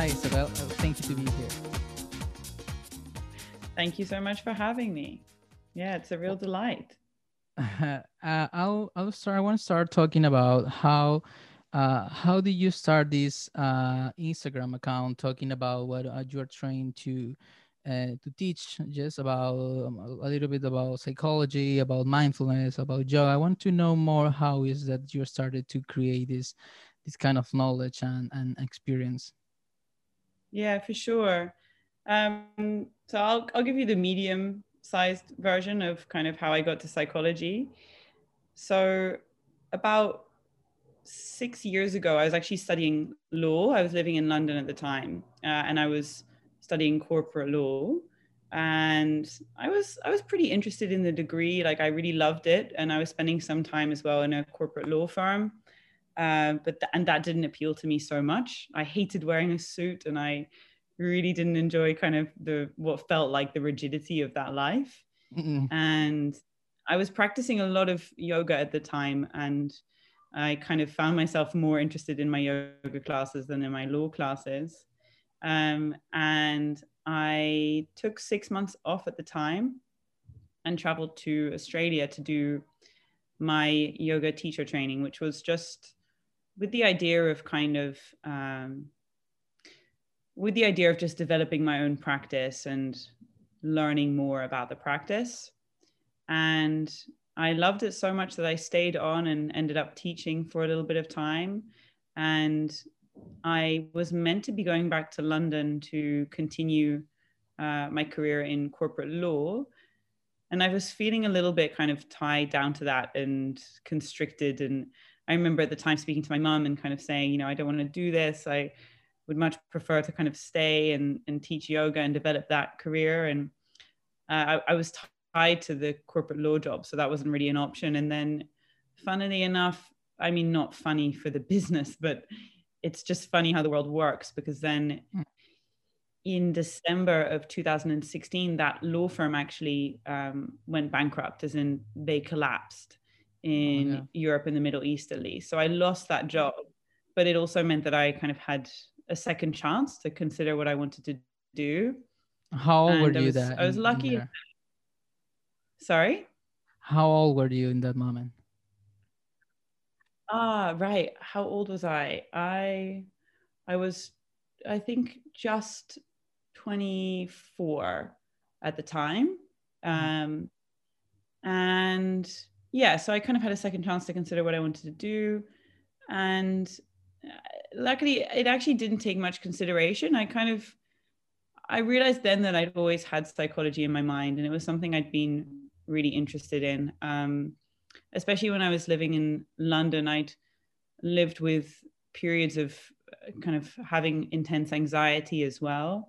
Hi, Isabel. Thank you to be here. Thank you so much for having me. Yeah, it's a real delight. Uh, I'll I'll start. I want to start talking about how uh, how did you start this uh, Instagram account talking about what uh, you're trying to uh, to teach just about um, a little bit about psychology, about mindfulness, about yoga. I want to know more how is that you started to create this this kind of knowledge and, and experience. Yeah, for sure. Um, so I'll I'll give you the medium sized version of kind of how I got to psychology. So about six years ago, I was actually studying law. I was living in London at the time, uh, and I was studying corporate law. And I was I was pretty interested in the degree. Like I really loved it, and I was spending some time as well in a corporate law firm. Uh, but th- and that didn't appeal to me so much. I hated wearing a suit, and I really didn't enjoy kind of the what felt like the rigidity of that life. Mm-mm. And I was practicing a lot of yoga at the time, and I kind of found myself more interested in my yoga classes than in my law classes. Um, and I took six months off at the time and traveled to Australia to do my yoga teacher training, which was just with the idea of kind of um, with the idea of just developing my own practice and learning more about the practice. And I loved it so much that I stayed on and ended up teaching for a little bit of time. And I was meant to be going back to London to continue uh, my career in corporate law. And I was feeling a little bit kind of tied down to that and constricted. And I remember at the time speaking to my mom and kind of saying, you know, I don't want to do this. I would much prefer to kind of stay and, and teach yoga and develop that career. And uh, I, I was tied to the corporate law job, so that wasn't really an option. And then, funnily enough, I mean, not funny for the business, but it's just funny how the world works because then hmm. in December of 2016, that law firm actually um, went bankrupt, as in they collapsed in oh, yeah. Europe and the Middle East, at least. So I lost that job, but it also meant that I kind of had a second chance to consider what I wanted to do. How old and were you was, that? I was lucky. Sorry? How old were you in that moment? Ah, right. How old was I? I I was I think just 24 at the time. Mm-hmm. Um and yeah, so I kind of had a second chance to consider what I wanted to do and luckily it actually didn't take much consideration i kind of i realized then that i'd always had psychology in my mind and it was something i'd been really interested in um, especially when i was living in london i'd lived with periods of uh, kind of having intense anxiety as well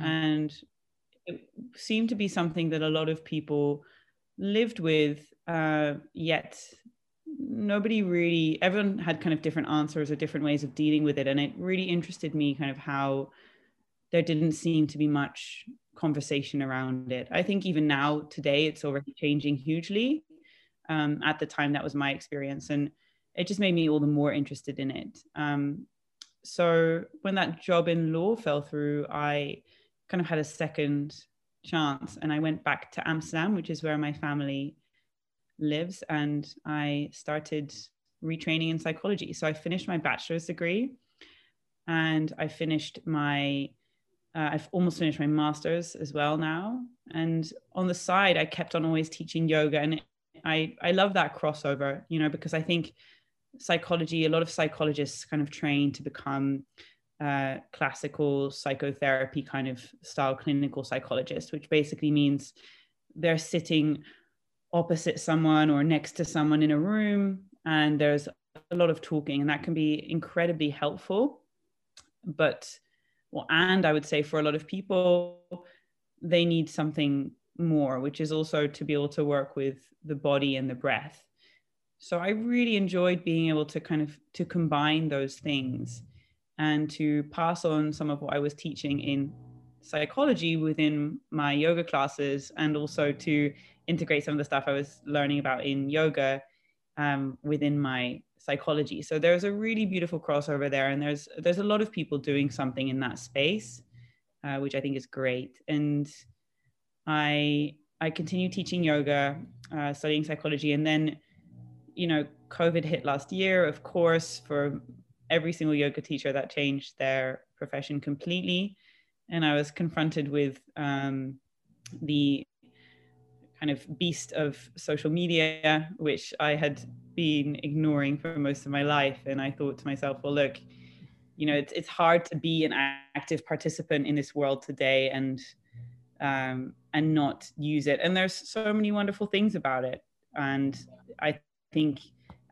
mm. and it seemed to be something that a lot of people lived with uh, yet nobody really everyone had kind of different answers or different ways of dealing with it. And it really interested me kind of how there didn't seem to be much conversation around it. I think even now today it's already changing hugely um, at the time that was my experience. And it just made me all the more interested in it. Um, so when that job in law fell through i kind of had a second chance. And i went back to amsterdam which is where my family lives and I started retraining in psychology. So I finished my bachelor's degree and I finished my, uh, I've almost finished my master's as well now. And on the side, I kept on always teaching yoga. And I, I love that crossover, you know, because I think psychology, a lot of psychologists kind of train to become uh, classical psychotherapy kind of style clinical psychologist, which basically means they're sitting opposite someone or next to someone in a room and there's a lot of talking and that can be incredibly helpful. But well and i would say for a lot of people they need something more which is also to be able to work with the body and the breath. So i really enjoyed being able to kind of to combine those things and to pass on some of what i was teaching in psychology within my yoga classes and also to integrate some of the stuff I was learning about in yoga um, within my psychology. So there's a really beautiful crossover there, and there's there's a lot of people doing something in that space, uh, which I think is great. And I I continue teaching yoga, uh, studying psychology, and then you know COVID hit last year. Of course, for every single yoga teacher, that changed their profession completely, and I was confronted with um, the kind of beast of social media, which I had been ignoring for most of my life. And I thought to myself, well, look, you know, it's, it's hard to be an active participant in this world today and um, and not use it. And there's so many wonderful things about it. And I think,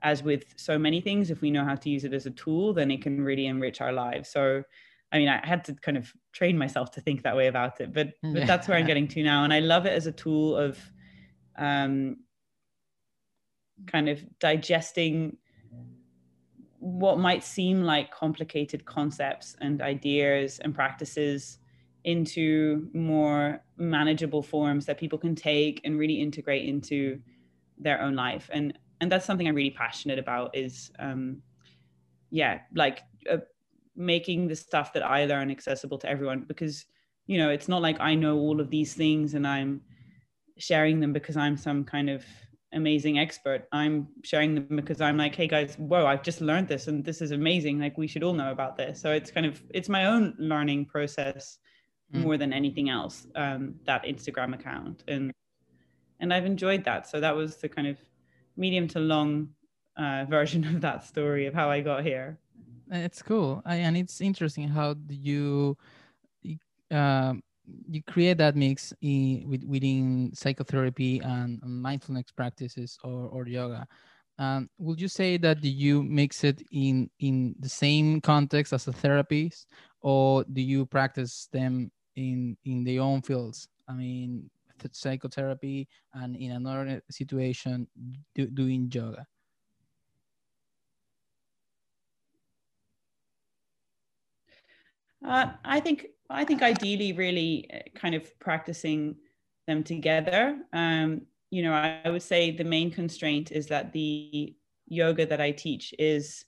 as with so many things, if we know how to use it as a tool, then it can really enrich our lives. So, I mean, I had to kind of train myself to think that way about it, but but that's where I'm getting to now. And I love it as a tool of um, kind of digesting what might seem like complicated concepts and ideas and practices into more manageable forms that people can take and really integrate into their own life. And and that's something i'm really passionate about is um yeah like uh, making the stuff that i learn accessible to everyone because you know it's not like i know all of these things and i'm sharing them because i'm some kind of amazing expert. I'm sharing them because I'm like, hey guys, whoa, I've just learned this and this is amazing. Like we should all know about this. So it's kind of it's my own learning process mm. more than anything else. Um, that Instagram account and and I've enjoyed that. So that was the kind of medium to long uh, version of that story of how I got here. It's cool, I, and it's interesting how you. Um, you create that mix in, with, within psychotherapy and mindfulness practices or, or yoga. Um, would you say that you mix it in in the same context as a therapist, or do you practice them in in their own fields? I mean, psychotherapy and in another situation do, doing yoga. Uh, I think I think ideally, really uh, kind of practicing them together. Um, you know, I, I would say the main constraint is that the yoga that I teach is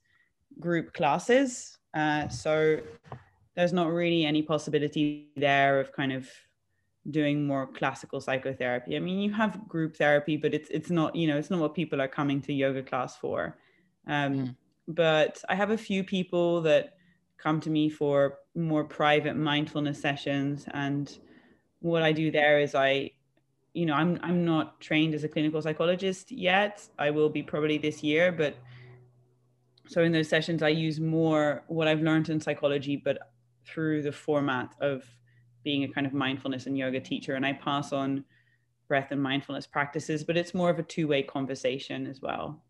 group classes. Uh, so there's not really any possibility there of kind of doing more classical psychotherapy. I mean, you have group therapy, but it's it's not you know it's not what people are coming to yoga class for. Um, mm. But I have a few people that come to me for more private mindfulness sessions. And what i do there is i you know i'm i'm not trained as a clinical psychologist yet. I will be probably this year but so in those sessions i use more what i've learned in psychology but through the format of being a kind of mindfulness and yoga teacher. And i pass on breath and mindfulness practices but it's more of a two-way conversation as well.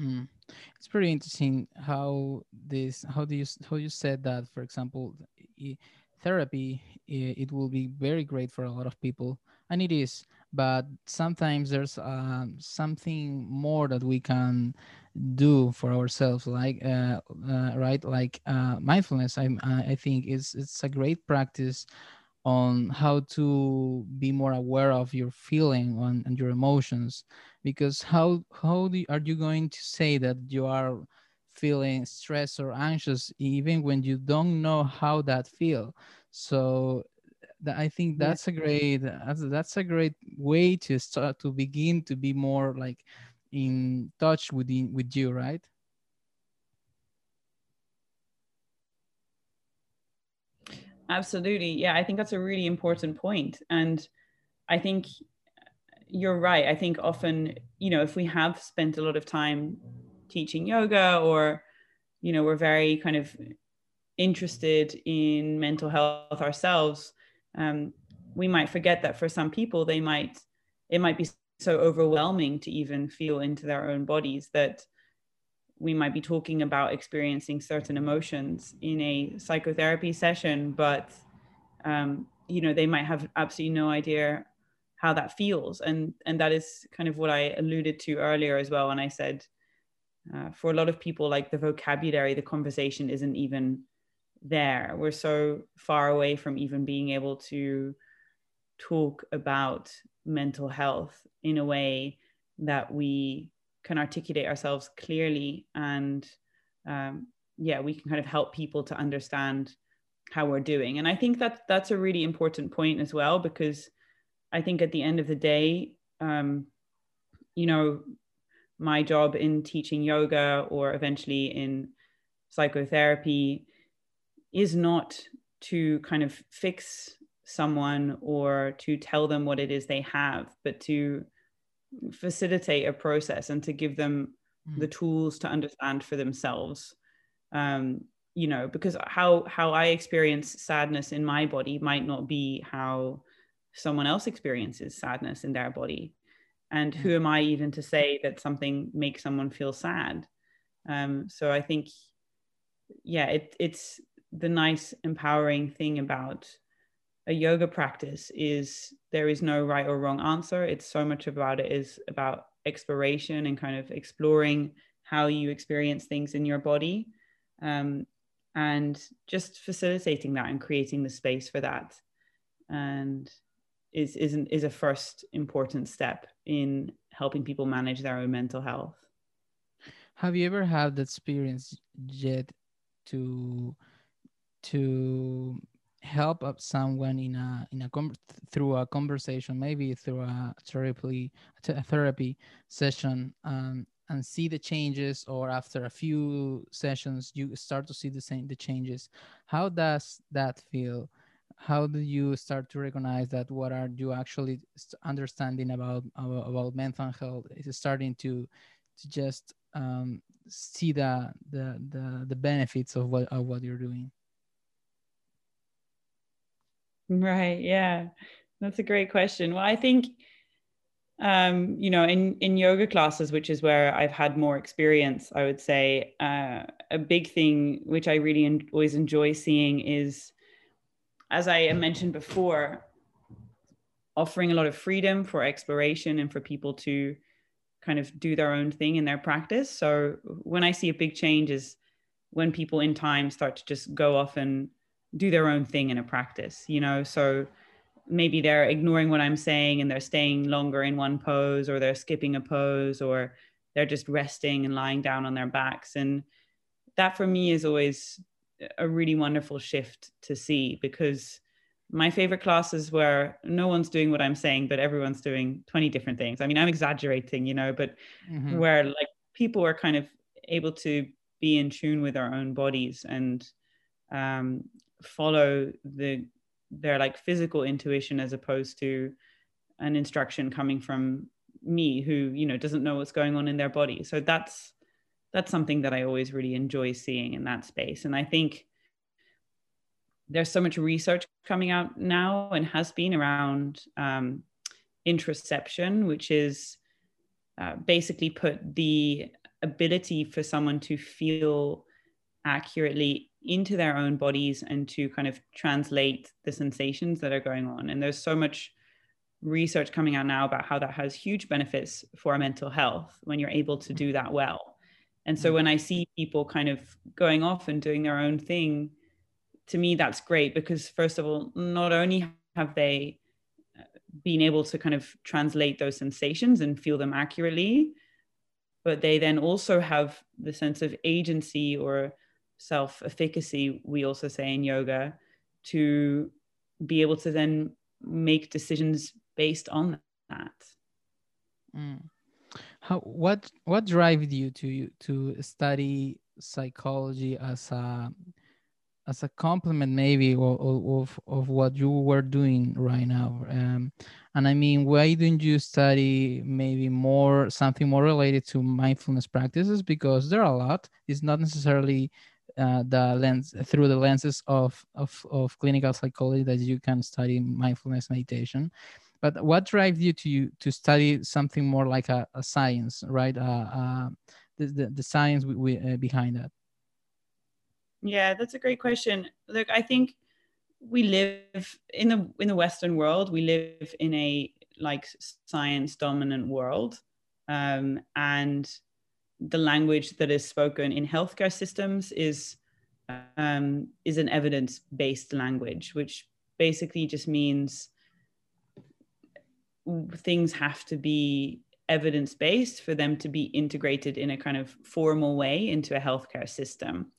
Mm. It's pretty interesting how this how do you how you said that for example therapy it will be very great for a lot of people and it is. But sometimes there's um, something more that we can do for ourselves like uh, uh, right? Like uh, mindfulness I, I think is it's a great practice on how to be more aware of your feeling on, and your emotions because how how do, are you going to say that you are feeling stressed or anxious even when you don't know how that feel so that i think that's a great that's, that's a great way to start to begin to be more like in touch with the, with you right Absolutely. Yeah, I think that's a really important. And I think uh, you're right. I think often, you know, if we have spent a lot of time teaching yoga or, you know, we're very kind of interested in mental health ourselves, um, we might forget that for some people, they might, it might be so overwhelming to even feel into their own bodies that we might be talking about experiencing certain emotions in a psychotherapy session, but um, you know they might have absolutely no idea how that feels, and and that is kind of what I alluded to earlier as well when I said uh, for a lot of people like the vocabulary, the conversation isn't even there. We're so far away from even being able to talk about mental health in a way that we can articulate ourselves clearly and um, yeah we can kind of help people to understand how we're doing and i think that that's a really important point as well because i think at the end of the day um, you know my job in teaching yoga or eventually in psychotherapy is not to kind of fix someone or to tell them what it is they have, but to facilitate a process and to give them mm. the tools to understand for themselves. Um, you know, because how how I experience sadness in my body might not be how someone else experiences sadness in their body. And who am I even to say that something makes someone feel sad? Um, so I think, yeah, it, it's the nice empowering thing about a yoga practice is there is no right or wrong answer. It's so much about it is about exploration and kind of exploring how you experience things in your body. Um, and just facilitating that and creating the space for that and is is, an, is a first important step in helping people manage their own mental health. Have you ever had the experience yet to to help up someone in a in a through a conversation maybe through a therapy a therapy session um, and see the changes or after a few sessions you start to see the same the changes? How does that feel how do you start to recognize that what are you actually understanding about about, mental health is starting to to just um, see the, the the the benefits of what of what you're doing Right. Yeah. That's a great question. Well, I think um, you know, in in yoga classes, which is where I've had more experience, I would say uh, a big thing which I really en- always enjoy seeing is, as I mentioned before, offering a lot of freedom for exploration and for people to kind of do their own thing in their practice. So when I see a big change is when people in time start to just go off and do their own thing in a practice, you know? So maybe they're ignoring what I'm saying and they're staying longer in one pose or they're skipping a pose or they're just resting and lying down on their backs. And that for me is always a really wonderful shift to see because my favorite classes where no one's doing what I'm saying, but everyone's doing 20 different things. I mean, I'm exaggerating, you know, but mm-hmm. where like people are kind of able to be in tune with our own bodies and um, follow the their like physical intuition as opposed to an instruction coming from me who you know doesn't know what's going on in their body so that's that's something that i always really enjoy seeing in that space and i think there's so much research coming out now and has been around um, which is uh, basically put the ability for someone to feel accurately into their own bodies and to kind of translate the sensations that are going on. And there's so much research coming out now about how that has huge benefits for our mental health when you're able to do that well. And so mm. when I see people kind of going off and doing their own thing, to me, that's great because, first of all, not only have they uh, been able to kind of translate those sensations and feel them accurately, but they then also have the sense of agency or self efficacy, we also say in yoga, to be able to then make decisions based on that. Mm. How what what drove you to to study psychology as a as a complement maybe of, of, what you were doing right now? Um, and i mean why didn't you study maybe more something more related to mindfulness practices? Because there are a lot. It's not necessarily uh, the lens through the lenses of, of of clinical psychology that you can study mindfulness meditation but what drives you to to study something more like a, a science right? Uh, uh, the, the, the science we, we, uh, behind that? Yeah that's a great question. Look i think we live in the in the western world we live in a like science dominant world um, and the language that is spoken in healthcare systems is um, is an evidence based language, which basically just means things have to be evidence based for them to be integrated in a kind of formal way into a healthcare system.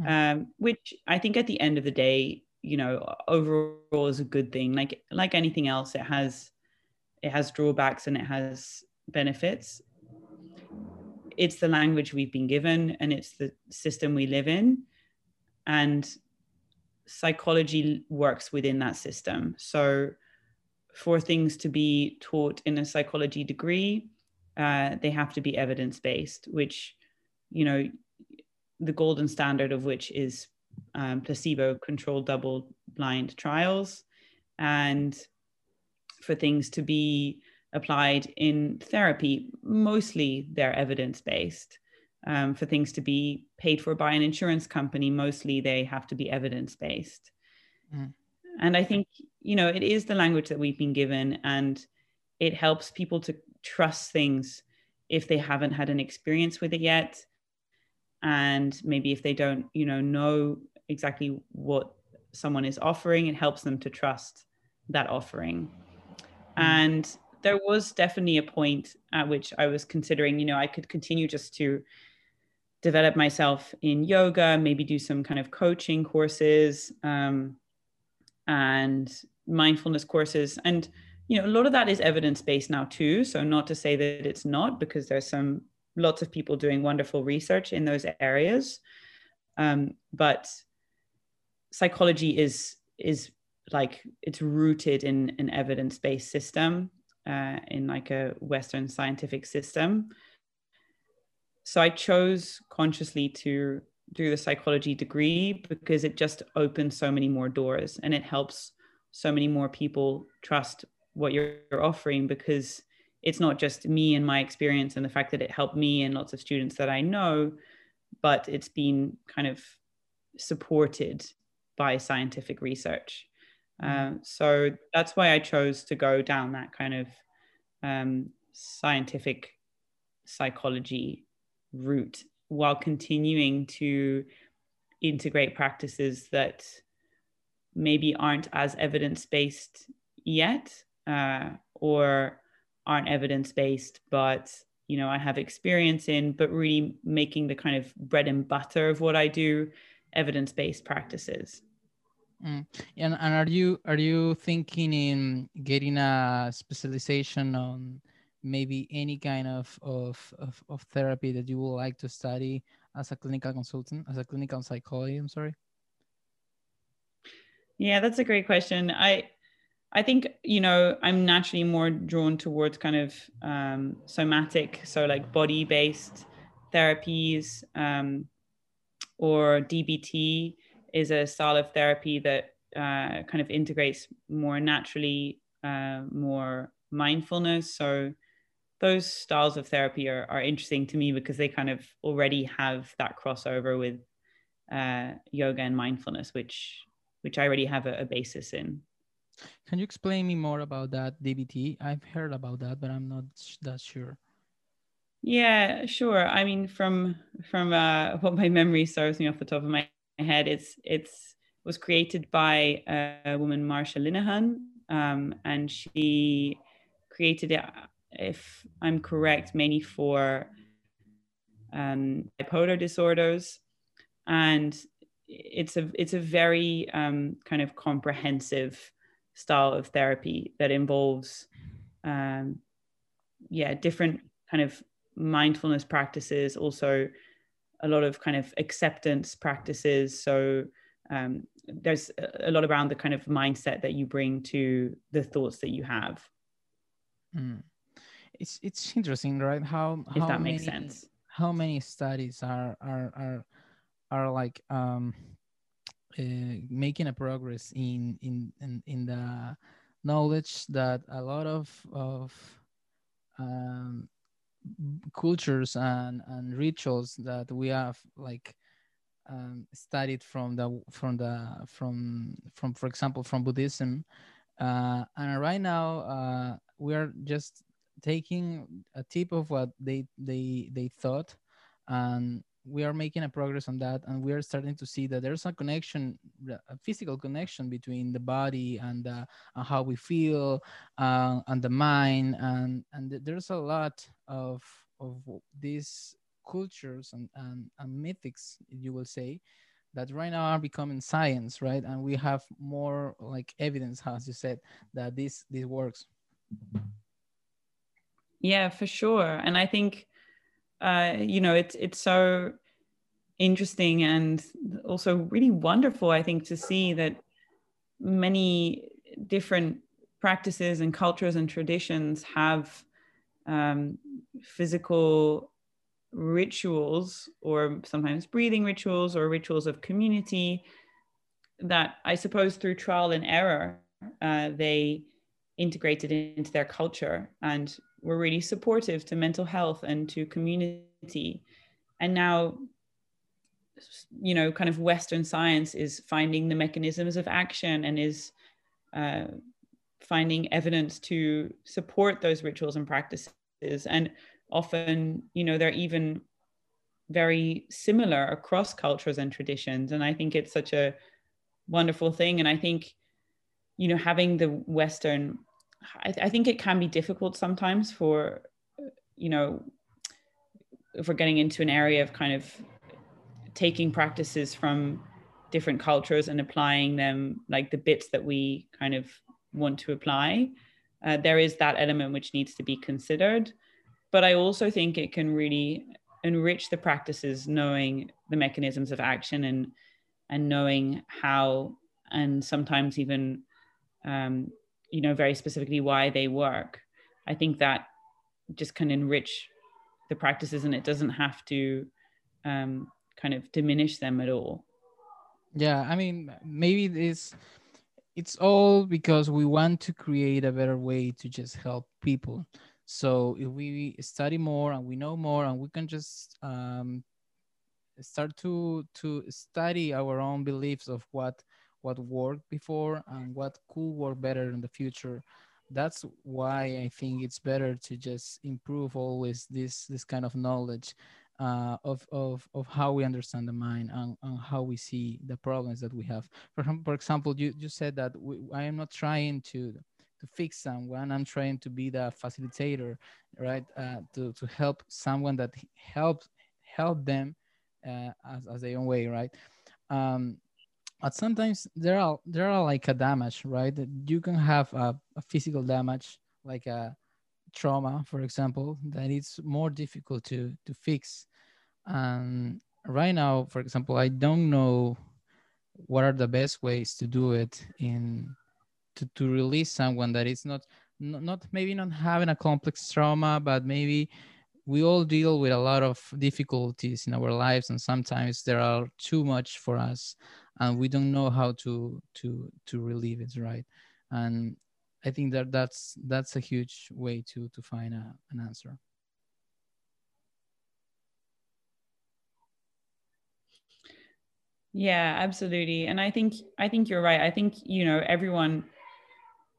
Mm. Um, which I think at the end of the day, you know, overall is a good thing. Like like anything else, it has it has drawbacks and it has benefits. It's the language we've been given and it's the system we live in. And psychology works within that system. So for things to be taught in a psychology degree, uh, they have to be evidence based, which, you know, the golden standard of which is um, placebo controlled double blind trials. And for things to be applied in therapy, mostly they're evidence based. Um, for things to be paid for by an insurance company, mostly they have to be evidence based. Mm. And I think, you know, it is the language that we've been given, and it helps people to trust things if they haven't had an experience with it yet. And maybe if they don't, you know, know exactly what someone is offering, it helps them to trust that offering. Mm. And there was definitely a point at which I was considering, you know, I could continue just to develop myself in yoga, maybe do some kind of coaching courses. Um, and mindfulness courses. And you know a lot of that is evidence based now too. So not to say that it's not because there's some lots of people doing wonderful research in those areas. Um, but psychology is is like it's rooted in an evidence based system uh, in like a western scientific system. So i chose consciously to do the psychology degree because it just opens so many more doors and it helps so many more people trust what you're offering because it's not just me and my experience and the fact that it helped me and lots of students that I know, but it's been kind of supported by scientific research. Uh, so that's why I chose to go down that kind of um, scientific psychology route while continuing to integrate practices that maybe aren't as evidence based yet uh, or aren't evidence based, but you know I have experience in, but really making the kind of bread and butter of what I do evidence based practices. Mm. And, and are you are you thinking in getting a specialization on maybe any kind of, of, of, of therapy that you would like to study as a clinical consultant, as a clinical psychologist, I'm sorry? Yeah, that's a great question. I I think you know I'm naturally more drawn towards kind of um, somatic, so like body-based therapies, um, or DBT is a style of therapy that uh, kind of integrates more naturally, uh, more mindfulness. So those styles of therapy are, are interesting to me because they kind of already have that crossover with uh, yoga and mindfulness, which which I already have a, a, basis in. Can you explain me more about that DBT? I've heard about that, but I'm not that sure. Yeah, sure. I mean, from from uh, what my memory serves me off the top of my head, it's it's was created by a woman, Marsha Linehan, um, and she created it if I'm correct, mainly for um, bipolar disorders, and it's a it's a very um, kind of comprehensive style of therapy that involves, um, yeah, different kind of mindfulness practices, also a lot of kind of acceptance practices. So um, there's a lot around the kind of mindset that you bring to the thoughts that you have. Mm it's it's interesting, right? How if how that many, makes sense. How many studies are are are are like um uh, making a progress in, in in in the knowledge that a lot of of um, cultures and and rituals that we have like um, studied from the from the from from for example from Buddhism uh, and right now uh, we are just taking a tip of what they they they thought and we are making a progress on that and we are starting to see that there's a connection a physical connection between the body and, and how we feel uh, and the mind and and there's a lot of of these cultures and, and, and mythics you will say that right now are becoming science right? And we have more like evidence as you said that this this works. Yeah for sure. And i think uh, you know, it's it's so interesting and also really wonderful, I think, to see that many different practices and cultures and traditions have um, physical rituals or sometimes breathing rituals or rituals of community that I suppose through trial and error uh, they integrated into their culture and were really supportive to mental health and to community. And now, you know, kind of Western science is finding the mechanisms of action and is uh, finding evidence to support those rituals and practices. And often, you know, they're even very similar across cultures and traditions. And I think it's such a wonderful thing. And I think, you know, having the Western I, I think it can be difficult sometimes for, you know, if we're getting into an area of kind of taking practices from different cultures and applying them like the bits that we kind of want to apply uh, there is that element which needs to be considered. But i also think it can really enrich the practices knowing the mechanisms of action and and knowing how and sometimes even um, you know very specifically why they work. I think that just can enrich the practices and it doesn't have to um, kind of diminish them at all. Yeah i mean maybe this it's all because we want to create a better way to just help people. So if we study more and we know more and we can just um, start to to study our own beliefs of what what worked before and what could work better in the future that's why i think it's better to just improve always this this kind of knowledge uh, of, of, of how we understand the mind and, and how we see the problems that we have. For, for example, you, you said that we, I am not trying to to fix someone. I'm trying to be the facilitator, right? Uh, to, to help someone that helps help them uh, as, as their own way, right? Um, but sometimes there are there are like a damage right? You can have a, a, physical damage like a trauma for example that it's more difficult to to fix. And right now for example i don't know what are the best ways to do it in to, to release someone that is not not maybe not having a complex trauma but maybe we all deal with a lot of difficulties in our lives and sometimes there are too much for us and we don't know how to to to relieve it right? And i think that that's that's a huge way to to find a, an answer. Yeah absolutely. And i think i think you're right. I think you know everyone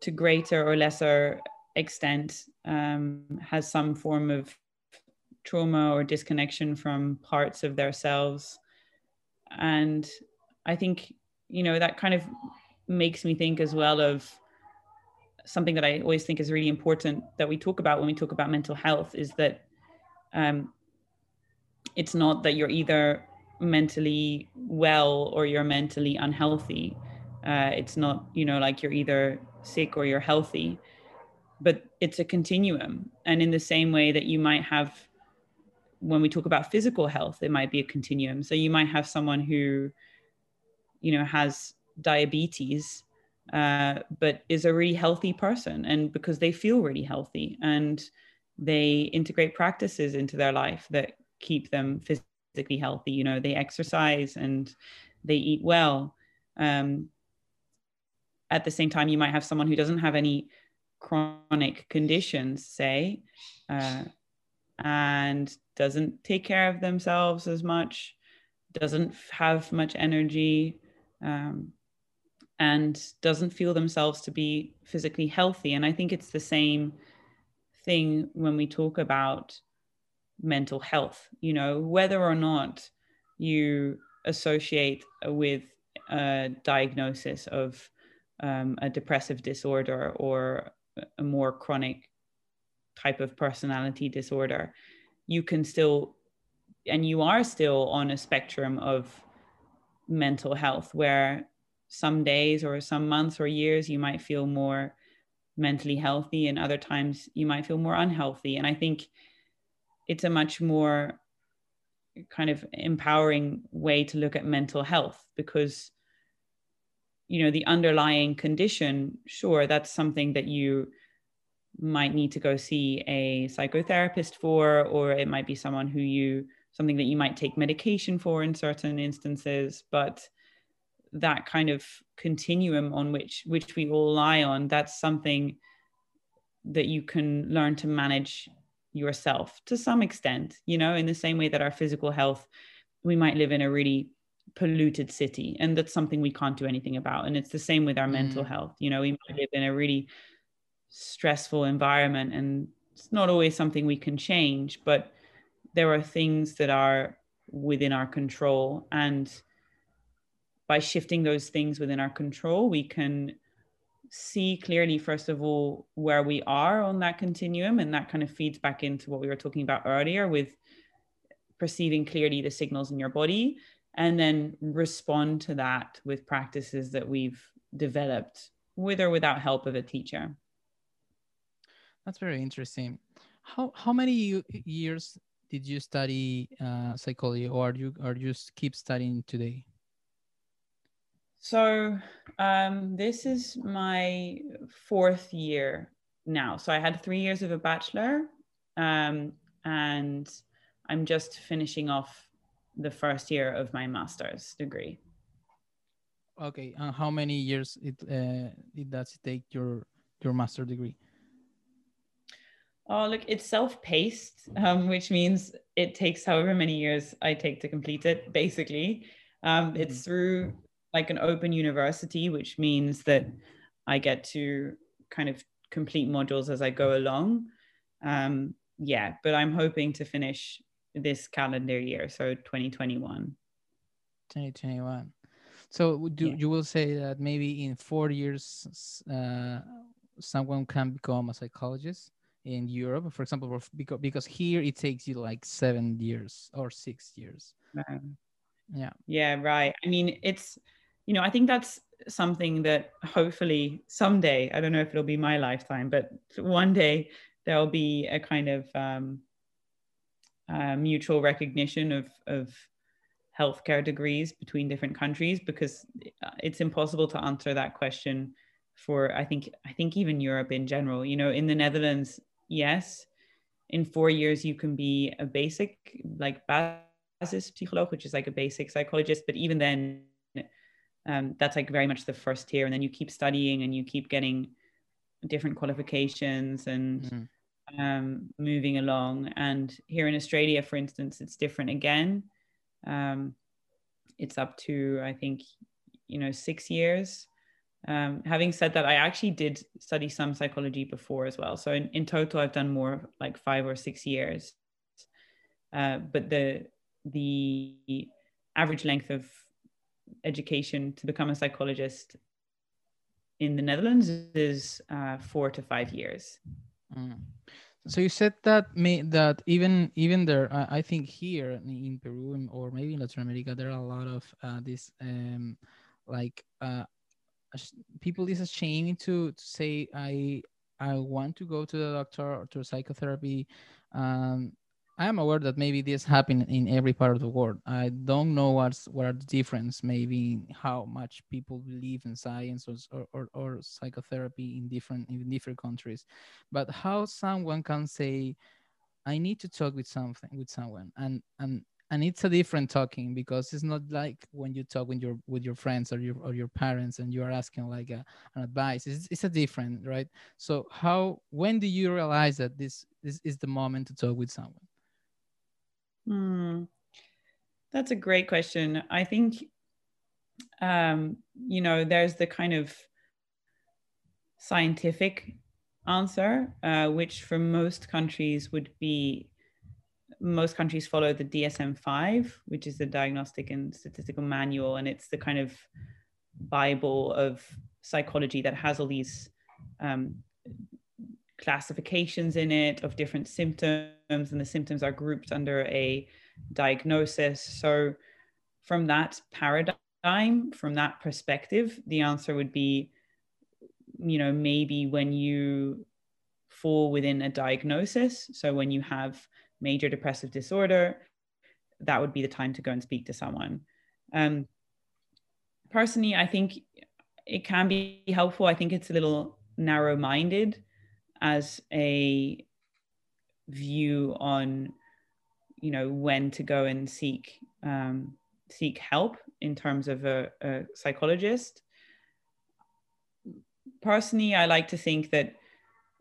to greater or lesser extent um, has some form of trauma or disconnection from parts of themselves and I think, you know, that kind of makes me think as well of something that I always think is really important that we talk about when we talk about mental health is that um, it's not that you're either mentally well or you're mentally unhealthy. Uh, it's not, you know, like you're either sick or you're healthy, but it's a continuum. And in the same way that you might have, when we talk about physical health, it might be a continuum. So you might have someone who you know has diabetes uh, but is a really healthy person and because they feel really healthy and they integrate practices into their life that keep them physically healthy you know they exercise and they eat well um, at the same time you might have someone who doesn't have any chronic conditions say uh, and doesn't take care of themselves as much doesn't have much energy um, and doesn't feel themselves to be physically healthy. And I think it's the same thing when we talk about mental health you know whether or not you associate with a diagnosis of um, a depressive disorder or a more chronic type of personality disorder you can still and you are still on a spectrum of mental health where some days or some months or years you might feel more mentally healthy and other times you might feel more unhealthy. And i think it's a much more kind of empowering way to look at mental health because you know the underlying condition sure that's something that you might need to go see a psychotherapist for or it might be someone who you something that you might take medication for in certain instances but that kind of continuum on which which we all lie on that's something that you can learn to manage yourself to some extent you know in the same way that our physical health we might live in a really polluted city and that's something we can't do anything about and it's the same with our mm. mental health you know we might live in a really stressful environment and it's not always something we can change but there are things that are within our control. And by shifting those things within our control we can see clearly first of all where we are on that continuum and that kind of feeds back into what we were talking about earlier with perceiving clearly the signals in your body and then respond to that with practices that we've developed with or without help of a teacher that's very interesting how how many years did you study uh, psychology or are you are you keep studying today so um, this is my fourth year now. So I had three years of a bachelor, um, and I'm just finishing off the first year of my master's degree. Okay, and how many years it uh, it does it take your your master degree? Oh, look, it's self-paced, um, which means it takes however many years I take to complete it. Basically, um, mm-hmm. it's through like an open university, which means that I get to kind of complete modules as I go along. Um, yeah, but I'm hoping to finish this calendar year, so 2021. 2021. So do yeah. you will say that maybe in four years, uh, someone can become a psychologist in Europe, for example, because because here it takes you like seven years or six years. Yeah. Yeah. Right. I mean, it's you know, I think that's something that hopefully someday, I don't know if it'll be my lifetime, but one day there'll be a kind of um, uh, mutual recognition of, of healthcare degrees between different countries because uh, it's impossible to answer that question for I think I think even Europe in general. You know, in the Netherlands, yes, in four years you can be a basic like basis psychologist, which is like a basic psychologist, but even then um, that's like very much the first tier and then you keep studying and you keep getting different qualifications and mm-hmm. um, moving along. And here in australia for instance it's different again. Um, it's up to i think you know six years um, having said that i actually did study some psychology before as well so in, in total i've done more like five or six years uh, but the the average length of education to become a psychologist in the Netherlands is uh, four to five years. Mm. So you said that may, that even even there, I, I, think here in Peru or maybe in Latin America, there are a lot of uh, this um, like uh, people is ashamed to, to say I I want to go to the doctor or to psychotherapy. Um, I am aware that maybe this happen in every part of the world. I don't know what's what are the difference, maybe how much people believe in science or, or, or psychotherapy in different in different countries, but how someone can say, I need to talk with something with someone, and and and it's a different talking because it's not like when you talk with your with your friends or your or your parents and you are asking like a, an advice. It's, it's a different, right? So how when do you realize that this this is the moment to talk with someone? Hmm. That's a great question. I think, um, you know, there's the kind of scientific answer, uh, which for most countries would be most countries follow the DSM-5, which is the Diagnostic and Statistical Manual, and it's the kind of bible of psychology that has all these um, classifications in it of different symptoms, and the symptoms are grouped under a diagnosis. So, from that paradigm, from that perspective, the answer would be, you know, maybe when you fall within a diagnosis. So, when you have major depressive disorder, that would be the time to go and speak to someone. Um, personally, I think it can be helpful. I think it's a little narrow minded as a view on you know when to go and seek um, seek help in terms of a, a psychologist personally i like to think that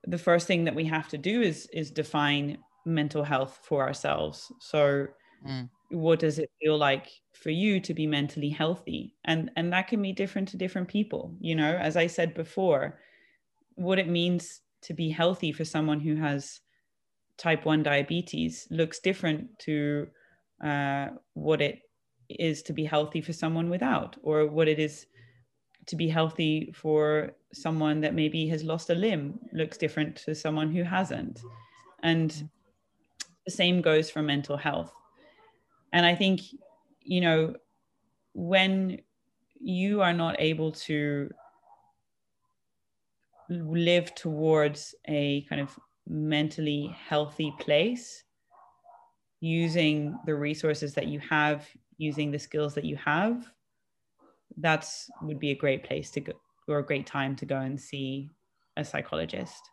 the first thing that we have to do is is define mental health for ourselves. So mm. what does it feel like for you to be mentally healthy? And and that can be different to different people you know? As i said before what it means to be healthy for someone who has type 1 diabetes looks different to uh, what it is to be healthy for someone without or what it is to be healthy for someone that maybe has lost a limb looks different to someone who hasn't. And the same goes for mental health. And i think you know when you are not able to live towards a kind of mentally healthy place using the resources that you have using the skills that you have that's would be a great place to go or a great time to go and see a psychologist.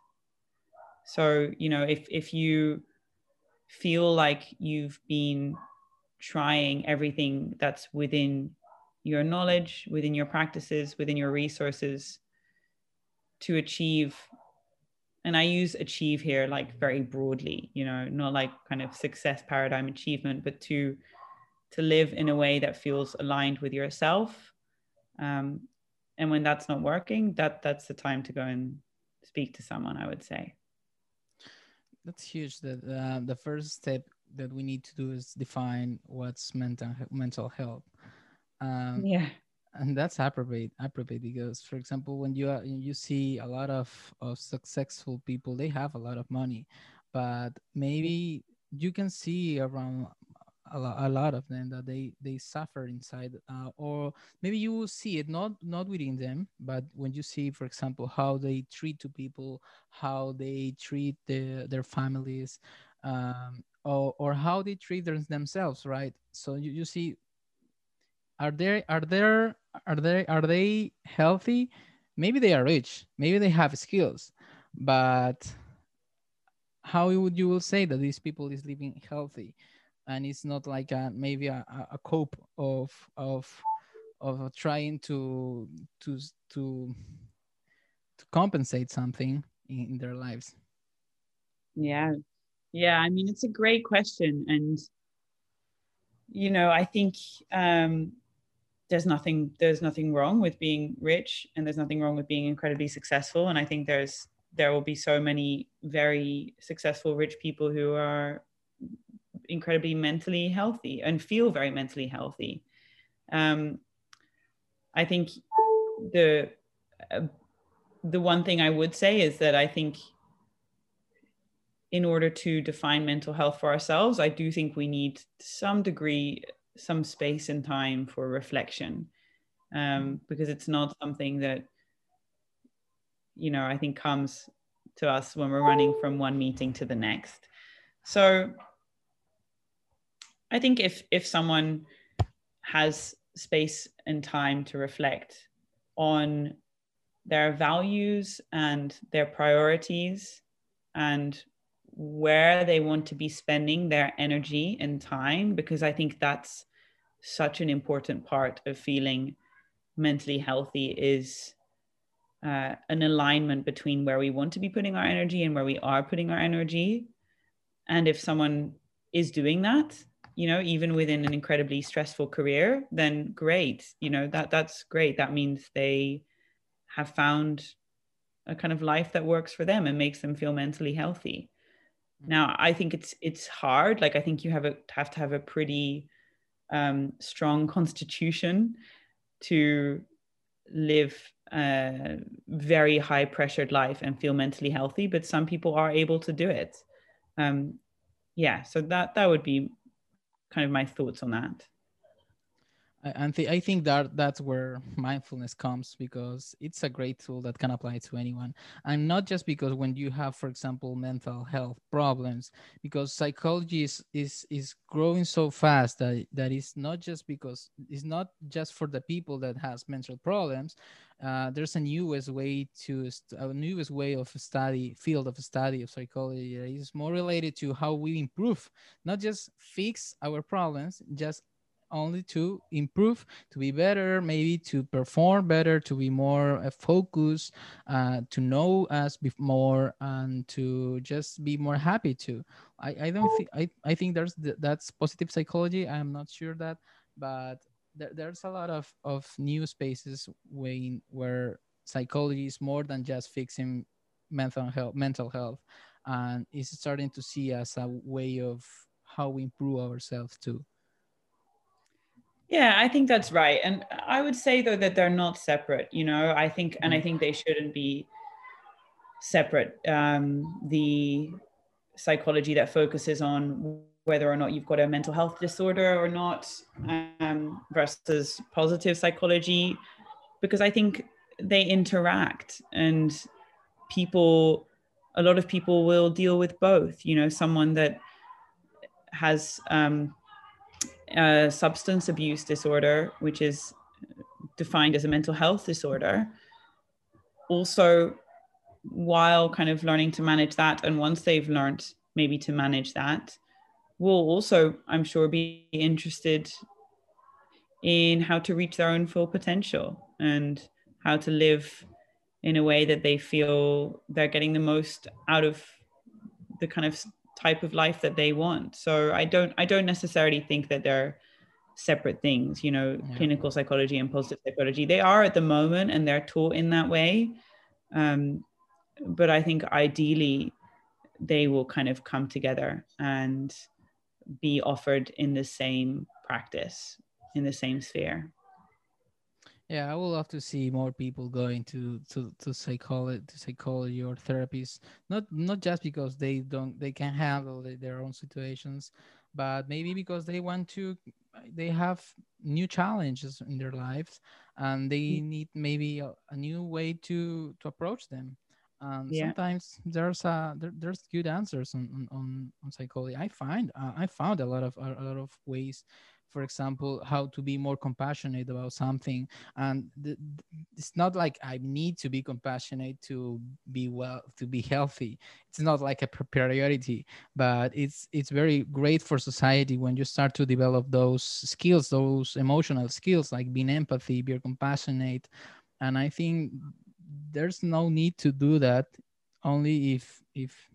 So you know if if you feel like you've been trying everything that's within your knowledge within your practices within your resources to achieve and i use achieve here like very broadly you know not like kind of success paradigm achievement but to to live in a way that feels aligned with yourself. Um, and when that's not working that that's the time to go and speak to someone i would say that's huge that uh, the first step that we need to do is define what's mental mental health. Um, yeah. and that's appropriate appropriate because for example when you are, you see a lot of, of successful people they have a lot of money but maybe you can see around a, a lot of them that they they suffer inside uh, or maybe you will see it not not within them but when you see for example how they treat to people how they treat the, their families um, or, or how they treat themselves right? So you, you see are there are there are they are they healthy? Maybe they are rich. Maybe they have skills. But how would you will say that these people is living healthy and it's not like a, maybe a, a cope of of of trying to to to to compensate something in, their lives. Yeah. Yeah i mean it's a great question and you know i think um there's nothing there's nothing wrong with being rich and there's nothing wrong with being incredibly successful and i think there's there will be so many very successful rich people who are incredibly mentally healthy and feel very mentally healthy. Um, i think the uh, the one thing i would say is that i think in order to define mental health for ourselves i do think we need some degree some space and time for reflection. Um, because it's not something that you know i think comes to us when we're running from one meeting to the next. So i think if if someone has space and time to reflect on their values and their priorities and where they want to be spending their energy and time because I think that's such an important part of feeling mentally healthy is uh, an alignment between where we want to be putting our energy and where we are putting our energy. And if someone is doing that, you know, even within an incredibly stressful career, then great. You know, that that's great. That means they have found a kind of life that works for them and makes them feel mentally healthy. Now, I think it's it's hard. Like I think you have a have to have a pretty um, strong constitution to live a very high pressured life and feel mentally healthy. But some people are able to do it. Um, yeah, so that that would be kind of my thoughts on that. I, th- I think that that's where mindfulness comes because it's a great tool that can apply to anyone. And not just because when you have for example mental health problems because psychology is is, is growing so fast that that is not just because it's not just for the people that has mental problems. Uh, there's a newest way to a newest way of study field of study of psychology that is more related to how we improve not just fix our problems just only to improve, to be better, maybe to perform better, to be more uh, focused, uh, to know us more, and to just be more happy too. I, I don't think I, I think there's th- that's positive psychology. I'm not sure that, but there, there's a lot of of new spaces where where psychology is more than just fixing mental health mental health and is starting to see as a way of how we improve ourselves too yeah, I think that's right. And I would say though that they're not separate, you know, I think, and I mm. think they shouldn't be separate. Um, the psychology that focuses on whether or not you've got a mental health disorder or not um, versus positive psychology, because I think they interact and people, a lot of people will deal with both, you know, someone that has, um, a substance abuse disorder, which is defined as a mental health disorder, also while kind of learning to manage that, and once they've learned maybe to manage that, will also, I'm sure, be interested in how to reach their own full potential and how to live in a way that they feel they're getting the most out of the kind of type of life that they want. So i don't i don't necessarily think that they're separate things you know yeah. clinical psychology and positive psychology. They are at the moment and they're taught in that way. Um, but i think ideally they will kind of come together and be offered in the same practice in the same sphere yeah, I would love to see more people going to to to psychology to psychology or therapies. Not not just because they don't they can handle their own situations, but maybe because they want to they have new challenges in their lives and they mm. need maybe a, a new way to to approach them. And yeah. sometimes there's a there, there's good answers on, on on psychology. I find uh, I found a lot of a lot of ways for example how to be more compassionate about something. And it's not like i need to be compassionate to be well to be healthy. It's not like a priority but it's it's very great for society when you start to develop those skills those emotional skills like being empathy being compassionate. And i think there's no need to do that. Only if if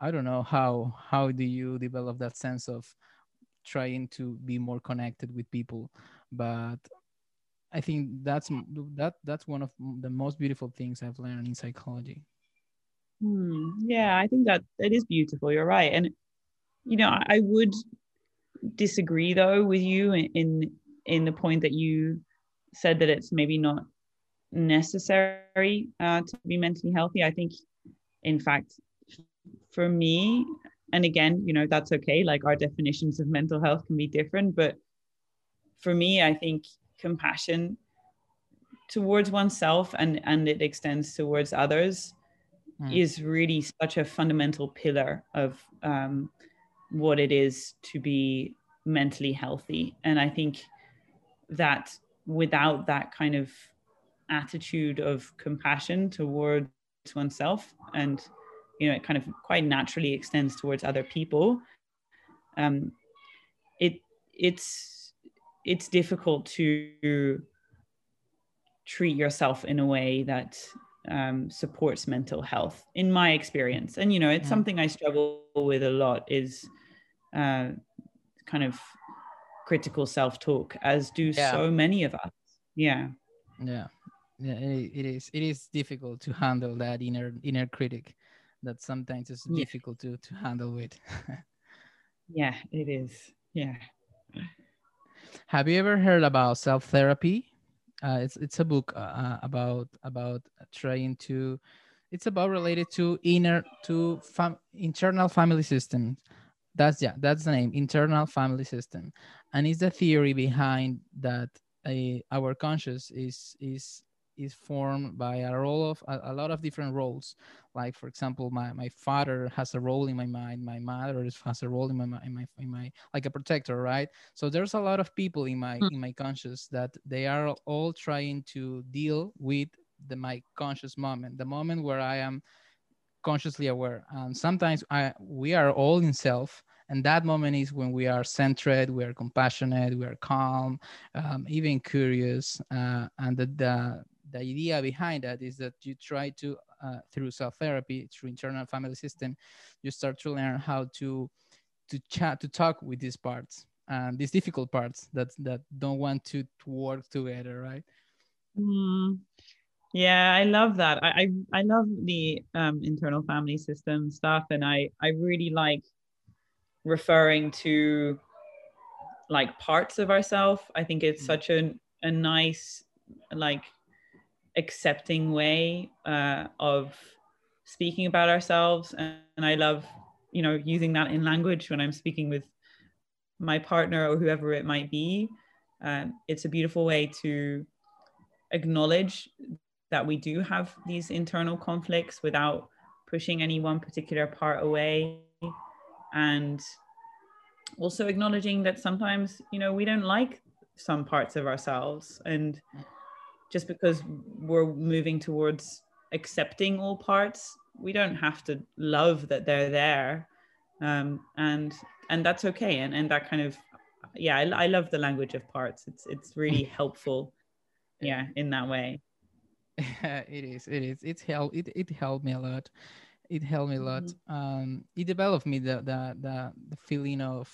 i don't know how how do you develop that sense of trying to be more connected with people. But i think that's that that's one of the most beautiful things i've learned in psychology. Hmm. yeah i think that that is beautiful. You're right. And you know i would disagree though with you in in the point that you said that it's maybe not necessary uh, to be mentally healthy. I think in fact for me and again you know that's okay like our definitions of mental health can be different but for me i think compassion towards oneself and and it extends towards others mm. is really such a fundamental pillar of um, what it is to be mentally healthy and i think that without that kind of attitude of compassion towards oneself and you know it kind of quite naturally extends towards other people. Um, it it's it's difficult to treat yourself in a way that um, supports mental health in my experience. And you know it's yeah. something i struggle with a lot is uh, kind of critical self-talk as do yeah. so many of us. Yeah. Yeah. Yeah it, it is it is difficult to handle that inner inner critic that sometimes is Yeah. difficult to to handle with. Yeah, it is. Yeah. Have you ever heard about self therapy? Uh, it's it's a book uh, about about trying to. It's about related to inner to fam, internal family system. That's yeah, that's the name, internal family system, and it's the theory behind that uh, our conscious is is is formed by a role of a, a, lot of different roles. Like for example, my, my father has a role in my mind. My mother has a role in my in my in my like a protector, right? So there's a lot of people in my in my conscious that they are all trying to deal with the my conscious moment, the moment where I am consciously aware. And sometimes I we are all in self, and that moment is when we are centered, we are compassionate, we are calm, um, even curious, uh, and the, the the idea behind that is that you try to uh, through self therapy through internal family system you start to learn how to to chat to talk with these parts and these difficult parts that that don't want to, to work together right mm. yeah i love that i i, I love the um, internal family system stuff and i i really like referring to like parts of ourselves i think it's mm. such a, a nice like accepting way uh, of speaking about ourselves. And, and i love you know using that in language when i'm speaking with my partner or whoever it might be. Um, it's a beautiful way to acknowledge that we do have these internal conflicts without pushing any one particular part away. And also acknowledging that sometimes you know we don't like some parts of ourselves. And just because we're moving towards accepting all parts we don't have to love that they're there. Um, and and that's okay. And and that kind of yeah I, I love the language of parts. It's it's really helpful. Yeah in that way. It is it is. It's helped it, it helped me a lot. It helped me a lot. Mm-hmm. um it developed me the, the the the feeling of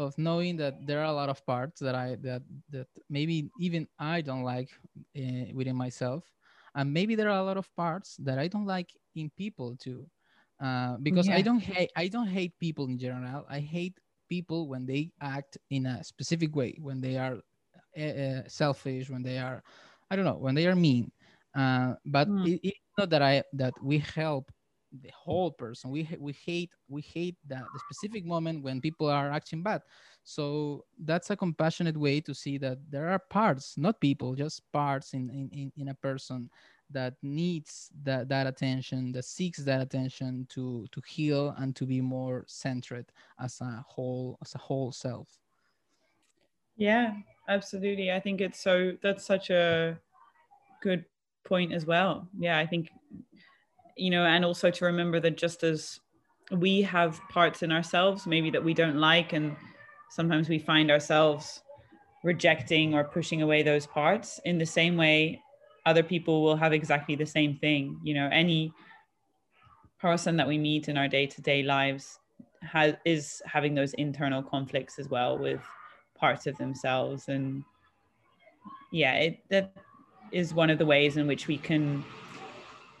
of knowing that there are a lot of parts that I that that maybe even I don't like uh, within myself, and maybe there are a lot of parts that I don't like in people too, uh, because yeah. I don't hate I don't hate people in general. I hate people when they act in a specific way, when they are uh, selfish, when they are I don't know when they are mean. Uh, but mm. it, it's not that I that we help the whole person. We we hate we hate that the specific moment when people are acting bad. So that's a compassionate way to see that there are parts not people just parts in in, in a person that needs that, that attention that seeks that attention to to heal and to be more centered as a whole as a whole self. Yeah absolutely. I think it's so that's such a good point as well. Yeah i think you know, and also to remember that just as we have parts in ourselves maybe that we don't like, and sometimes we find ourselves rejecting or pushing away those parts, in the same way, other people will have exactly the same thing. You know, any person that we meet in our day to day lives has is having those internal conflicts as well with parts of themselves and yeah it that is one of the ways in which we can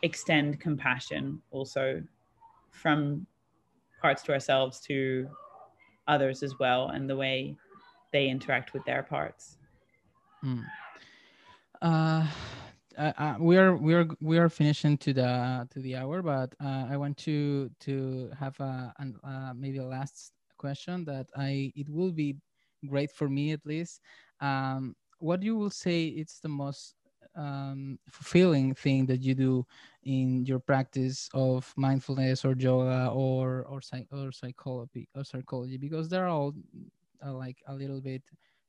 extend compassion also from parts to ourselves to others as well and the way they interact with their parts mm. uh, uh, we are we are we are finishing to the to the hour but uh, i want to to have a an, uh, maybe a last question that i it will be great for me at least um, what you will say it's the most um, fulfilling thing that you do in your practice of mindfulness or yoga or or, or psychology or psychology because they're all uh, like a little bit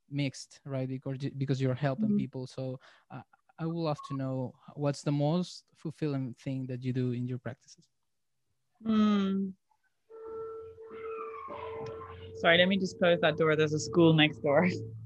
mixed right? Because because you're helping mm-hmm. people. So uh, i would love to know what's the most fulfilling thing that you do in your practices. Mm. sorry let me just close that door. There's a school next door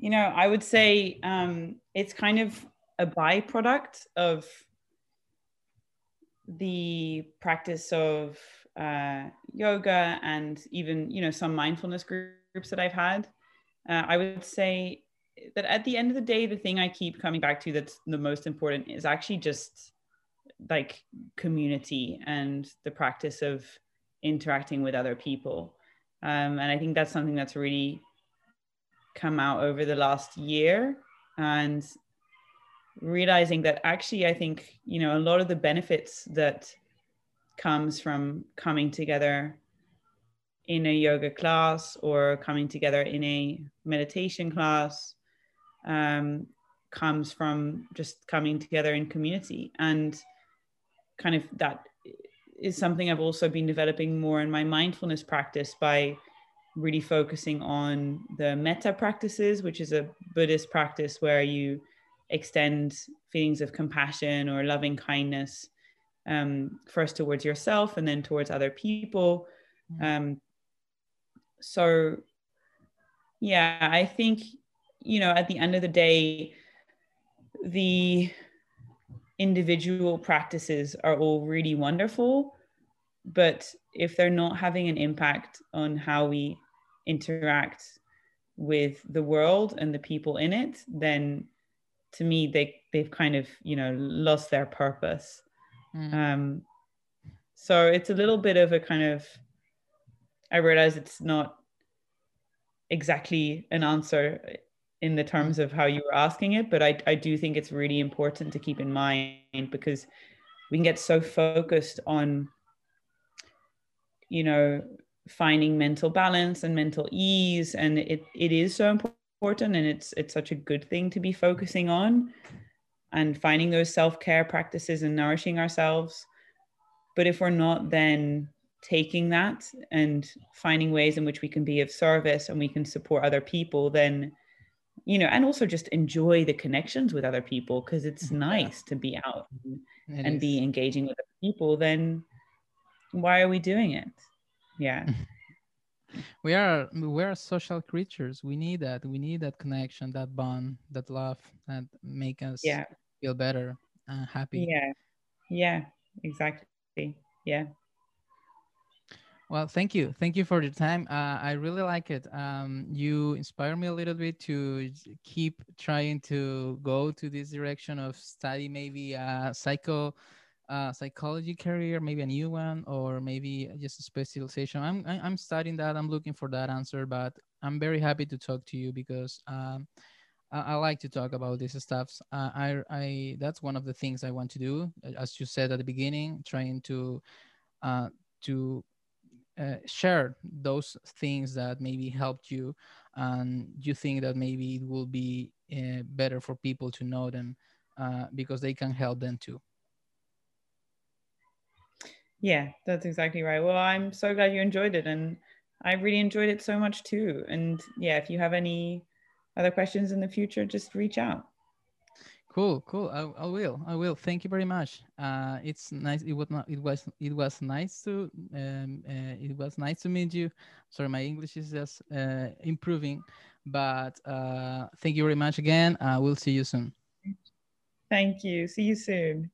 You know, I would say um, it's kind of a byproduct of the practice of uh, yoga and even you know some mindfulness groups that I've had, uh, I would say that at the end of the day, the thing I keep coming back to that's the most important is actually just like community and the practice of interacting with other people. Um, and I think that's something that's really come out over the last year and realizing that actually I think, you know, a lot of the benefits that comes from coming together in a yoga class or coming together in a meditation class um, comes from just coming together in community. And kind of that is something I've also been developing more in my mindfulness practice by really focusing on the metta practices, which is a Buddhist practice where you extend feelings of compassion or loving kindness um, first towards yourself and then towards other people. Mm. Um, so, yeah, I think, you know, at the end of the day, the individual practices are all really wonderful. But if they're not having an impact on how we interact with the world and the people in it, then to me they they've kind of you know lost their purpose. Mm. Um, so it's a little bit of a kind of I realize it's not exactly an answer in the terms of how you were asking it, but I, I do think it's really important to keep in mind because we can get so focused on, you know, finding mental balance and mental ease. And it, it is so important and it's it's such a good thing to be focusing on and finding those self-care practices and nourishing ourselves. But if we're not then taking that and finding ways in which we can be of service and we can support other people, then you know, and also just enjoy the connections with other people because it's nice to be out and, and be engaging with other people, then why are we doing it? Yeah. we are we are social creatures. We need that. We need that connection, that bond, that love that make us yeah. feel better and happy. Yeah. Yeah, exactly. Yeah. Well, thank you. Thank you for your time. Uh, I really like it. Um, you inspire me a little bit to keep trying to go to this direction of study maybe a psycho uh, psychology career, maybe a new one, or maybe just a specialization. I'm I'm studying that. I'm looking for that answer, but I'm very happy to talk to you because um, I, I, like to talk about this stuff. Uh, I I that's one of the things I want to do, as you said at the beginning, trying to uh, to uh, share those things that maybe helped you and you think that maybe it will be uh, better for people to know them uh, because they can help them too yeah that's exactly right well i'm so glad you enjoyed it and i really enjoyed it so much too and yeah if you have any other questions in the future just reach out Cool, cool. I, I will. I will. Thank you very much. Uh, it's nice. It was not. It was. It was nice to. Um, uh, it was nice to meet you. Sorry, my English is just uh, improving, but uh, thank you very much again. Uh, we'll see you soon. Thank you. See you soon.